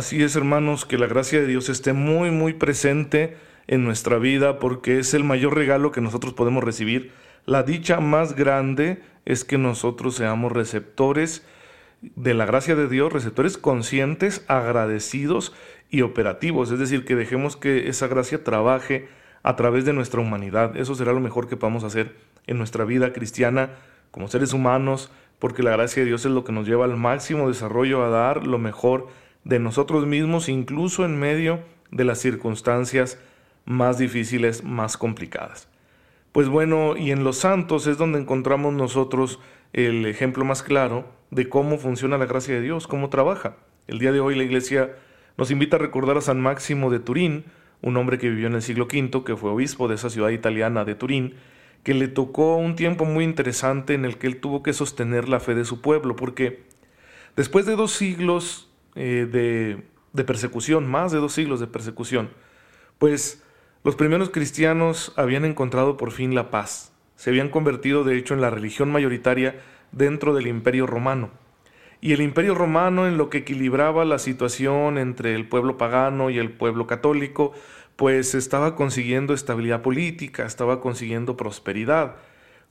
Así es, hermanos, que la gracia de Dios esté muy, muy presente en nuestra vida porque es el mayor regalo que nosotros podemos recibir. La dicha más grande es que nosotros seamos receptores de la gracia de Dios, receptores conscientes, agradecidos y operativos, es decir, que dejemos que esa gracia trabaje a través de nuestra humanidad. Eso será lo mejor que podamos hacer en nuestra vida cristiana como seres humanos, porque la gracia de Dios es lo que nos lleva al máximo desarrollo a dar lo mejor de nosotros mismos, incluso en medio de las circunstancias más difíciles, más complicadas. Pues bueno, y en los santos es donde encontramos nosotros el ejemplo más claro de cómo funciona la gracia de Dios, cómo trabaja. El día de hoy la iglesia nos invita a recordar a San Máximo de Turín, un hombre que vivió en el siglo V, que fue obispo de esa ciudad italiana de Turín, que le tocó un tiempo muy interesante en el que él tuvo que sostener la fe de su pueblo, porque después de dos siglos eh, de, de persecución, más de dos siglos de persecución, pues los primeros cristianos habían encontrado por fin la paz. Se habían convertido, de hecho, en la religión mayoritaria dentro del imperio romano. Y el imperio romano, en lo que equilibraba la situación entre el pueblo pagano y el pueblo católico, pues estaba consiguiendo estabilidad política, estaba consiguiendo prosperidad.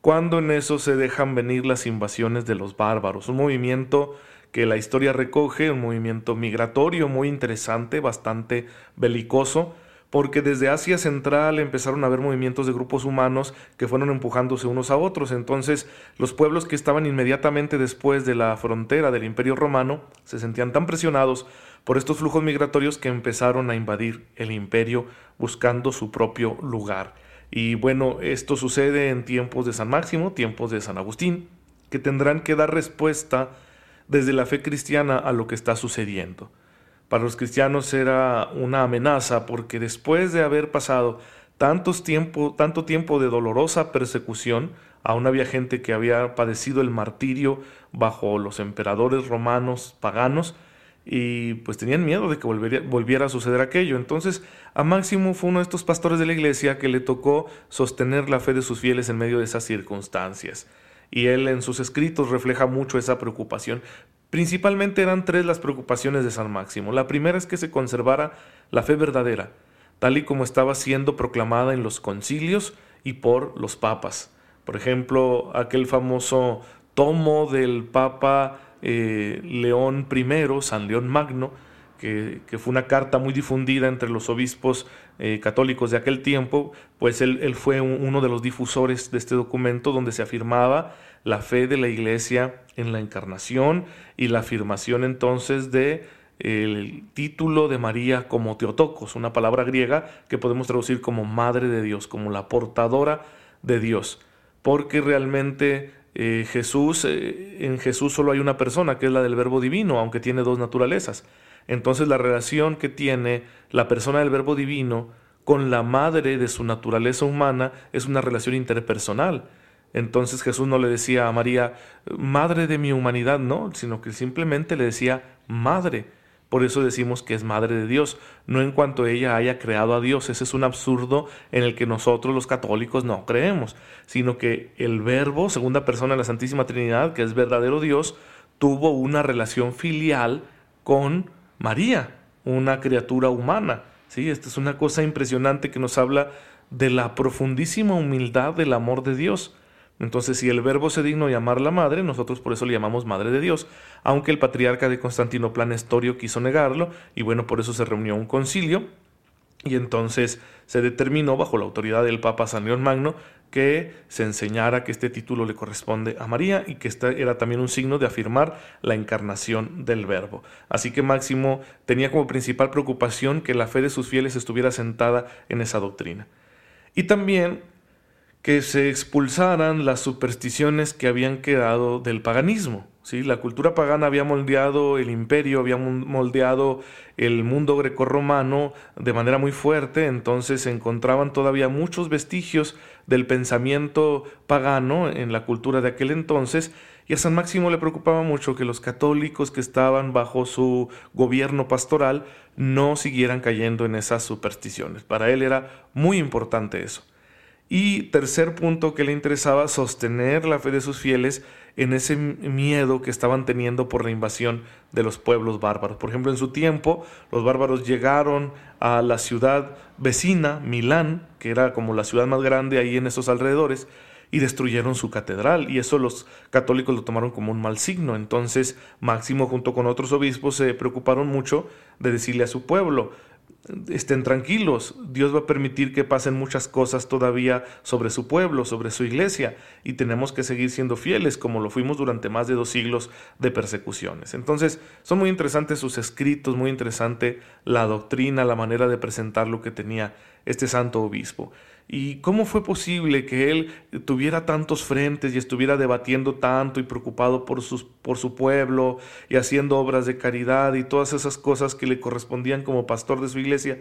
Cuando en eso se dejan venir las invasiones de los bárbaros, un movimiento que la historia recoge, un movimiento migratorio muy interesante, bastante belicoso, porque desde Asia Central empezaron a haber movimientos de grupos humanos que fueron empujándose unos a otros. Entonces, los pueblos que estaban inmediatamente después de la frontera del Imperio Romano se sentían tan presionados por estos flujos migratorios que empezaron a invadir el imperio buscando su propio lugar. Y bueno, esto sucede en tiempos de San Máximo, tiempos de San Agustín, que tendrán que dar respuesta desde la fe cristiana a lo que está sucediendo. Para los cristianos era una amenaza porque después de haber pasado tiempo, tanto tiempo de dolorosa persecución, aún había gente que había padecido el martirio bajo los emperadores romanos paganos y pues tenían miedo de que volviera a suceder aquello. Entonces a Máximo fue uno de estos pastores de la iglesia que le tocó sostener la fe de sus fieles en medio de esas circunstancias y él en sus escritos refleja mucho esa preocupación. Principalmente eran tres las preocupaciones de San Máximo. La primera es que se conservara la fe verdadera, tal y como estaba siendo proclamada en los concilios y por los papas. Por ejemplo, aquel famoso tomo del Papa eh, León I, San León Magno, que, fue una carta muy difundida entre los obispos eh, católicos de aquel tiempo, pues él, fue uno de los difusores de este documento donde se afirmaba la fe de la Iglesia en la encarnación y la afirmación entonces de el título de María como Teotocos, una palabra griega que podemos traducir como Madre de Dios, como la portadora de Dios, porque realmente eh, Jesús, eh, en Jesús solo hay una persona, que es la del Verbo Divino, aunque tiene dos naturalezas. Entonces la relación que tiene la persona del Verbo Divino con la madre de su naturaleza humana es una relación interpersonal. Entonces Jesús no le decía a María, madre de mi humanidad, no, sino que simplemente le decía madre. Por eso decimos que es madre de Dios, no en cuanto ella haya creado a Dios. Ese es un absurdo en el que nosotros los católicos no creemos, sino que el Verbo, segunda persona de la Santísima Trinidad, que es verdadero Dios, tuvo una relación filial con María, una criatura humana. ¿sí? Esta es una cosa impresionante que nos habla de la profundísima humildad del amor de Dios. Entonces, si el verbo se dignó llamar la madre, nosotros por eso le llamamos madre de Dios, aunque el patriarca de Constantinopla Nestorio quiso negarlo, y bueno, por eso se reunió un concilio, y entonces se determinó, bajo la autoridad del Papa San León Magno, que se enseñara que este título le corresponde a María y que este era también un signo de afirmar la encarnación del Verbo. Así que Máximo tenía como principal preocupación que la fe de sus fieles estuviera sentada en esa doctrina. Y también que se expulsaran las supersticiones que habían quedado del paganismo. La cultura pagana había moldeado el imperio, había moldeado el mundo grecorromano de manera muy fuerte, entonces se encontraban todavía muchos vestigios del pensamiento pagano en la cultura de aquel entonces, y a San Máximo le preocupaba mucho que los católicos que estaban bajo su gobierno pastoral no siguieran cayendo en esas supersticiones. Para él era muy importante eso. Y tercer punto que le interesaba, sostener la fe de sus fieles en ese miedo que estaban teniendo por la invasión de los pueblos bárbaros. Por ejemplo, en su tiempo, los bárbaros llegaron a la ciudad vecina, Milán, que era como la ciudad más grande ahí en esos alrededores, y destruyeron su catedral, y eso los católicos lo tomaron como un mal signo. Entonces, Máximo junto con otros obispos se preocuparon mucho de decirle a su pueblo, estén tranquilos, Dios va a permitir que pasen muchas cosas todavía sobre su pueblo, sobre su iglesia, y tenemos que seguir siendo fieles como lo fuimos durante más de dos siglos de persecuciones. Entonces, son muy interesantes sus escritos, muy interesante la doctrina, la manera de presentar lo que tenía este santo obispo. ¿Y cómo fue posible que él tuviera tantos frentes y estuviera debatiendo tanto y preocupado por, sus, por su pueblo y haciendo obras de caridad y todas esas cosas que le correspondían como pastor de su iglesia?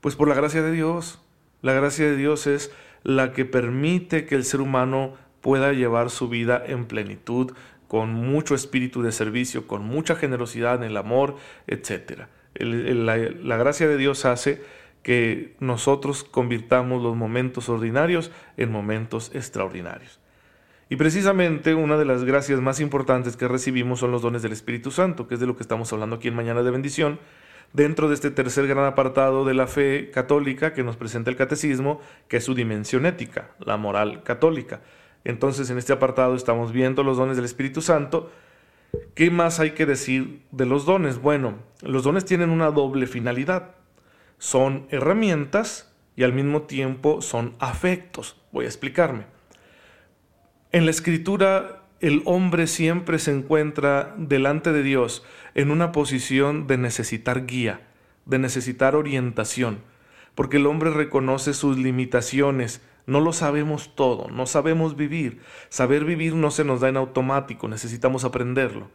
Pues por la gracia de Dios. La gracia de Dios es la que permite que el ser humano pueda llevar su vida en plenitud, con mucho espíritu de servicio, con mucha generosidad en el amor, etc. la, la gracia de Dios hace que nosotros convirtamos los momentos ordinarios en momentos extraordinarios. Y precisamente una de las gracias más importantes que recibimos son los dones del Espíritu Santo, que es de lo que estamos hablando aquí en Mañana de Bendición, dentro de este tercer gran apartado de la fe católica que nos presenta el catecismo, que es su dimensión ética, la moral católica. Entonces en este apartado estamos viendo los dones del Espíritu Santo. ¿Qué más hay que decir de los dones? Bueno, los dones tienen una doble finalidad son herramientas y al mismo tiempo son afectos. Voy a explicarme. En la escritura el hombre siempre se encuentra delante de Dios en una posición de necesitar guía, de necesitar orientación, porque el hombre reconoce sus limitaciones, no lo sabemos todo, no sabemos vivir. Saber vivir no se nos da en automático, necesitamos aprenderlo.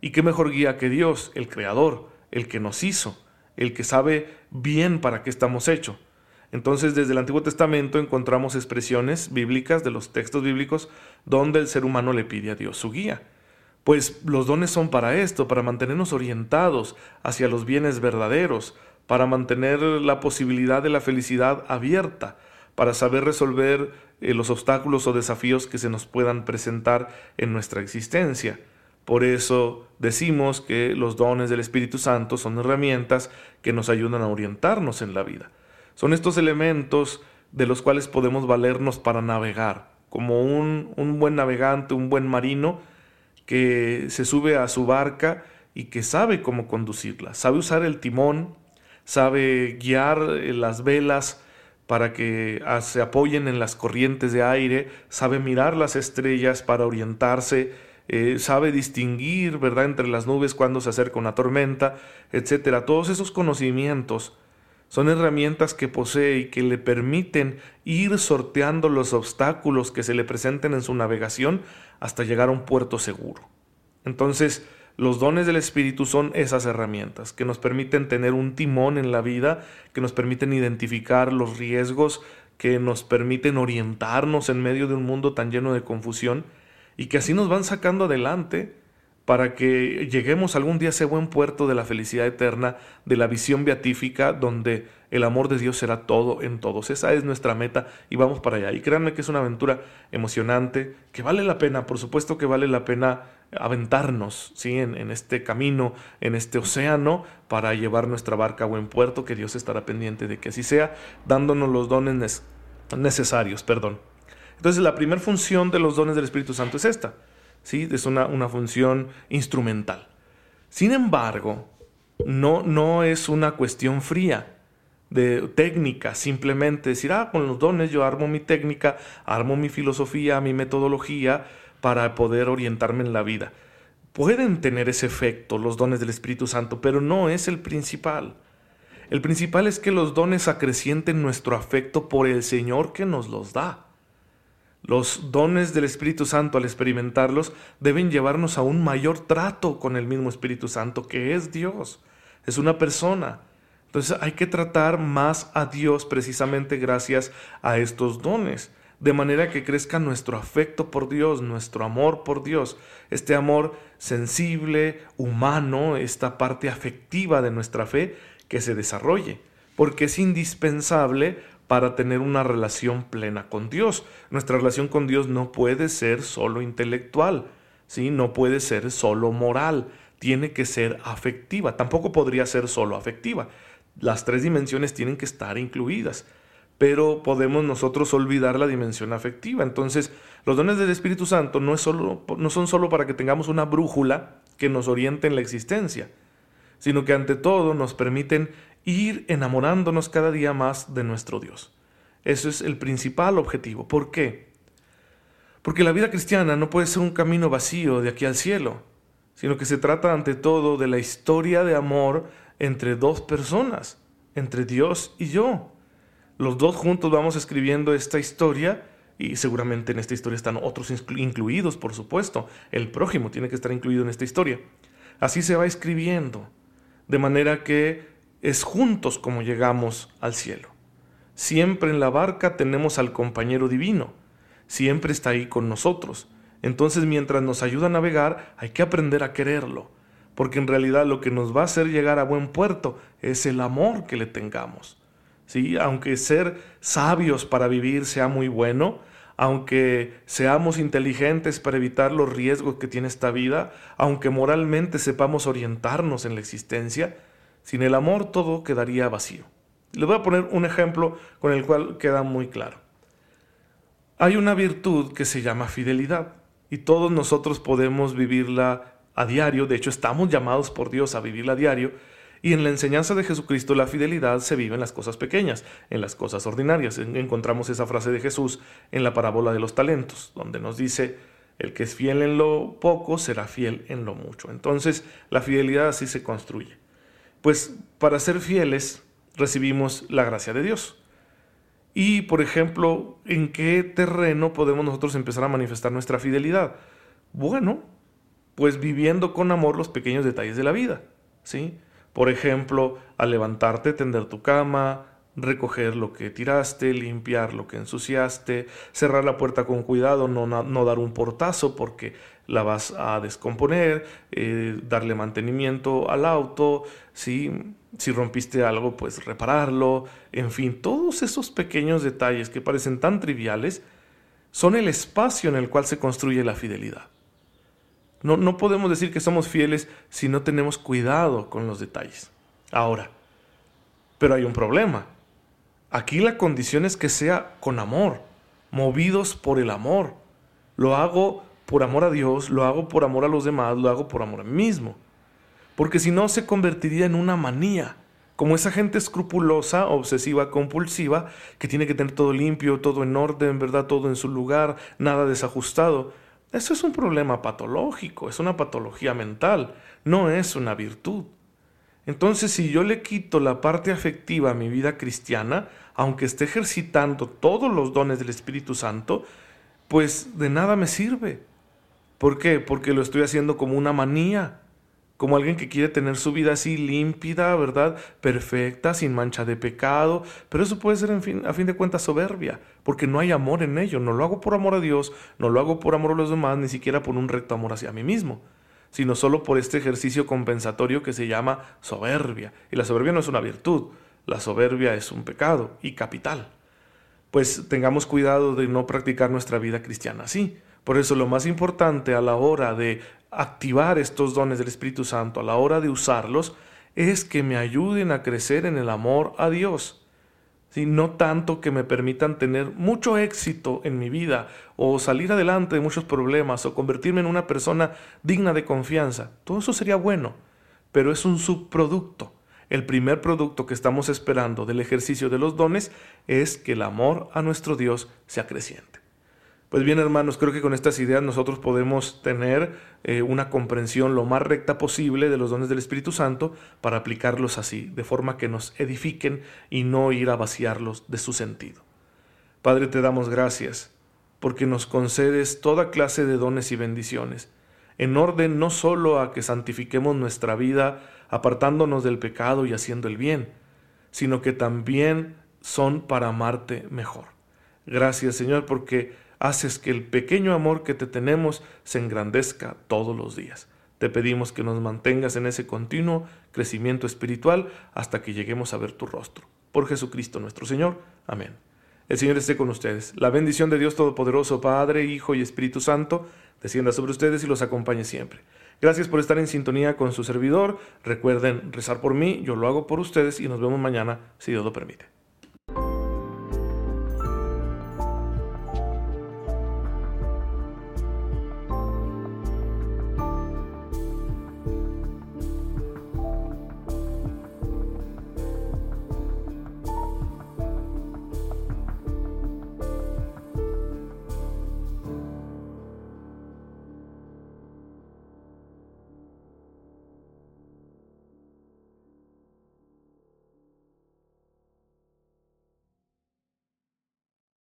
¿Y qué mejor guía que Dios, el Creador, el que nos hizo? El que sabe bien para qué estamos hechos. Entonces, desde el Antiguo Testamento encontramos expresiones bíblicas de los textos bíblicos donde el ser humano le pide a Dios su guía. Pues los dones son para esto, para mantenernos orientados hacia los bienes verdaderos, para mantener la posibilidad de la felicidad abierta, para saber resolver eh, los obstáculos o desafíos que se nos puedan presentar en nuestra existencia. Por eso decimos que los dones del Espíritu Santo son herramientas que nos ayudan a orientarnos en la vida. Son estos elementos de los cuales podemos valernos para navegar, como un, buen navegante, un buen marino que se sube a su barca y que sabe cómo conducirla, sabe usar el timón, sabe guiar eh, las velas para que ah, se apoyen en las corrientes de aire, sabe mirar las estrellas para orientarse, eh, sabe distinguir, ¿verdad?, entre las nubes cuando se acerca una tormenta, etcétera. Todos esos conocimientos son herramientas que posee y que le permiten ir sorteando los obstáculos que se le presenten en su navegación hasta llegar a un puerto seguro. Entonces, los dones del Espíritu son esas herramientas que nos permiten tener un timón en la vida, que nos permiten identificar los riesgos, que nos permiten orientarnos en medio de un mundo tan lleno de confusión y que así nos van sacando adelante para que lleguemos algún día a ese buen puerto de la felicidad eterna, de la visión beatífica, donde el amor de Dios será todo en todos. Esa es nuestra meta y vamos para allá. Y créanme que es una aventura emocionante, que vale la pena, por supuesto que vale la pena aventarnos ¿sí? en, en este camino, en este océano, para llevar nuestra barca a buen puerto, que Dios estará pendiente de que así sea, dándonos los dones necesarios. Perdón. Entonces la primera función de los dones del Espíritu Santo es esta, ¿sí? es una, una función instrumental. Sin embargo, no, no es una cuestión fría de técnica, simplemente decir, ah, con los dones yo armo mi técnica, armo mi filosofía, mi metodología para poder orientarme en la vida. Pueden tener ese efecto los dones del Espíritu Santo, pero no es el principal. El principal es que los dones acrecienten nuestro afecto por el Señor que nos los da. Los dones del Espíritu Santo al experimentarlos deben llevarnos a un mayor trato con el mismo Espíritu Santo, que es Dios, es una persona. Entonces hay que tratar más a Dios precisamente gracias a estos dones, de manera que crezca nuestro afecto por Dios, nuestro amor por Dios, este amor sensible, humano, esta parte afectiva de nuestra fe que se desarrolle, porque es indispensable para tener una relación plena con Dios. Nuestra relación con Dios no puede ser solo intelectual, ¿sí? no puede ser solo moral, tiene que ser afectiva, tampoco podría ser solo afectiva. Las tres dimensiones tienen que estar incluidas, pero podemos nosotros olvidar la dimensión afectiva. Entonces, los dones del Espíritu Santo no, no son solo para que tengamos una brújula que nos oriente en la existencia, sino que ante todo nos permiten ir enamorándonos cada día más de nuestro Dios. Eso es el principal objetivo. ¿Por qué? Porque la vida cristiana no puede ser un camino vacío de aquí al cielo, sino que se trata ante todo de la historia de amor entre dos personas, entre Dios y yo. Los dos juntos vamos escribiendo esta historia y seguramente en esta historia están otros incluidos, por supuesto. El prójimo tiene que estar incluido en esta historia. Así se va escribiendo, de manera que es juntos como llegamos al cielo. Siempre en la barca tenemos al compañero divino, siempre está ahí con nosotros. Entonces mientras nos ayuda a navegar hay que aprender a quererlo, porque en realidad lo que nos va a hacer llegar a buen puerto es el amor que le tengamos. ¿Sí? Aunque ser sabios para vivir sea muy bueno, aunque seamos inteligentes para evitar los riesgos que tiene esta vida, aunque moralmente sepamos orientarnos en la existencia, sin el amor todo quedaría vacío. Les voy a poner un ejemplo con el cual queda muy claro. Hay una virtud que se llama fidelidad y todos nosotros podemos vivirla a diario, de hecho estamos llamados por Dios a vivirla a diario, y en la enseñanza de Jesucristo la fidelidad se vive en las cosas pequeñas, en las cosas ordinarias. Encontramos esa frase de Jesús en la parábola de los talentos, donde nos dice, el que es fiel en lo poco será fiel en lo mucho. Entonces la fidelidad así se construye. Pues para ser fieles recibimos la gracia de Dios. Y, por ejemplo, ¿en qué terreno podemos nosotros empezar a manifestar nuestra fidelidad? Bueno, pues viviendo con amor los pequeños detalles de la vida, ¿sí? Por ejemplo, al levantarte, tender tu cama, recoger lo que tiraste, limpiar lo que ensuciaste, cerrar la puerta con cuidado, no, no dar un portazo porque la vas a descomponer, eh, darle mantenimiento al auto, si rompiste algo, pues repararlo, en fin, todos esos pequeños detalles que parecen tan triviales son el espacio en el cual se construye la fidelidad. No, no podemos decir que somos fieles si no tenemos cuidado con los detalles. Ahora, pero hay un problema. Aquí la condición es que sea con amor, movidos por el amor. Lo hago por amor a Dios, lo hago por amor a los demás, lo hago por amor a mí mismo. Porque si no se convertiría en una manía, como esa gente escrupulosa, obsesiva, compulsiva, que tiene que tener todo limpio, todo en orden, ¿verdad? Todo en su lugar, nada desajustado. Eso es un problema patológico, es una patología mental, no es una virtud. Entonces, si yo le quito la parte afectiva a mi vida cristiana, aunque esté ejercitando todos los dones del Espíritu Santo, pues de nada me sirve. ¿Por qué? Porque lo estoy haciendo como una manía, como alguien que quiere tener su vida así límpida, ¿verdad? Perfecta, sin mancha de pecado, pero eso puede ser a fin de cuentas soberbia, porque no hay amor en ello, no lo hago por amor a Dios, no lo hago por amor a los demás, ni siquiera por un recto amor hacia mí mismo sino solo por este ejercicio compensatorio que se llama soberbia. Y la soberbia no es una virtud, la soberbia es un pecado y capital. Pues tengamos cuidado de no practicar nuestra vida cristiana así. Por eso lo más importante a la hora de activar estos dones del Espíritu Santo, a la hora de usarlos, es que me ayuden a crecer en el amor a Dios no tanto que me permitan tener mucho éxito en mi vida o salir adelante de muchos problemas o convertirme en una persona digna de confianza. Todo eso sería bueno, pero es un subproducto. El primer producto que estamos esperando del ejercicio de los dones es que el amor a nuestro Dios sea creciente. Pues bien, hermanos, creo que con estas ideas nosotros podemos tener eh, una comprensión lo más recta posible de los dones del Espíritu Santo para aplicarlos así, de forma que nos edifiquen y no ir a vaciarlos de su sentido. Padre, te damos gracias porque nos concedes toda clase de dones y bendiciones, en orden no sólo a que santifiquemos nuestra vida apartándonos del pecado y haciendo el bien, sino que también son para amarte mejor. Gracias Señor porque haces que el pequeño amor que te tenemos se engrandezca todos los días. Te pedimos que nos mantengas en ese continuo crecimiento espiritual hasta que lleguemos a ver tu rostro. Por Jesucristo nuestro Señor. Amén. El Señor esté con ustedes. La bendición de Dios Todopoderoso, Padre, Hijo y Espíritu Santo, descienda sobre ustedes y los acompañe siempre. Gracias por estar en sintonía con su servidor. Recuerden rezar por mí, yo lo hago por ustedes y nos vemos mañana, si Dios lo permite.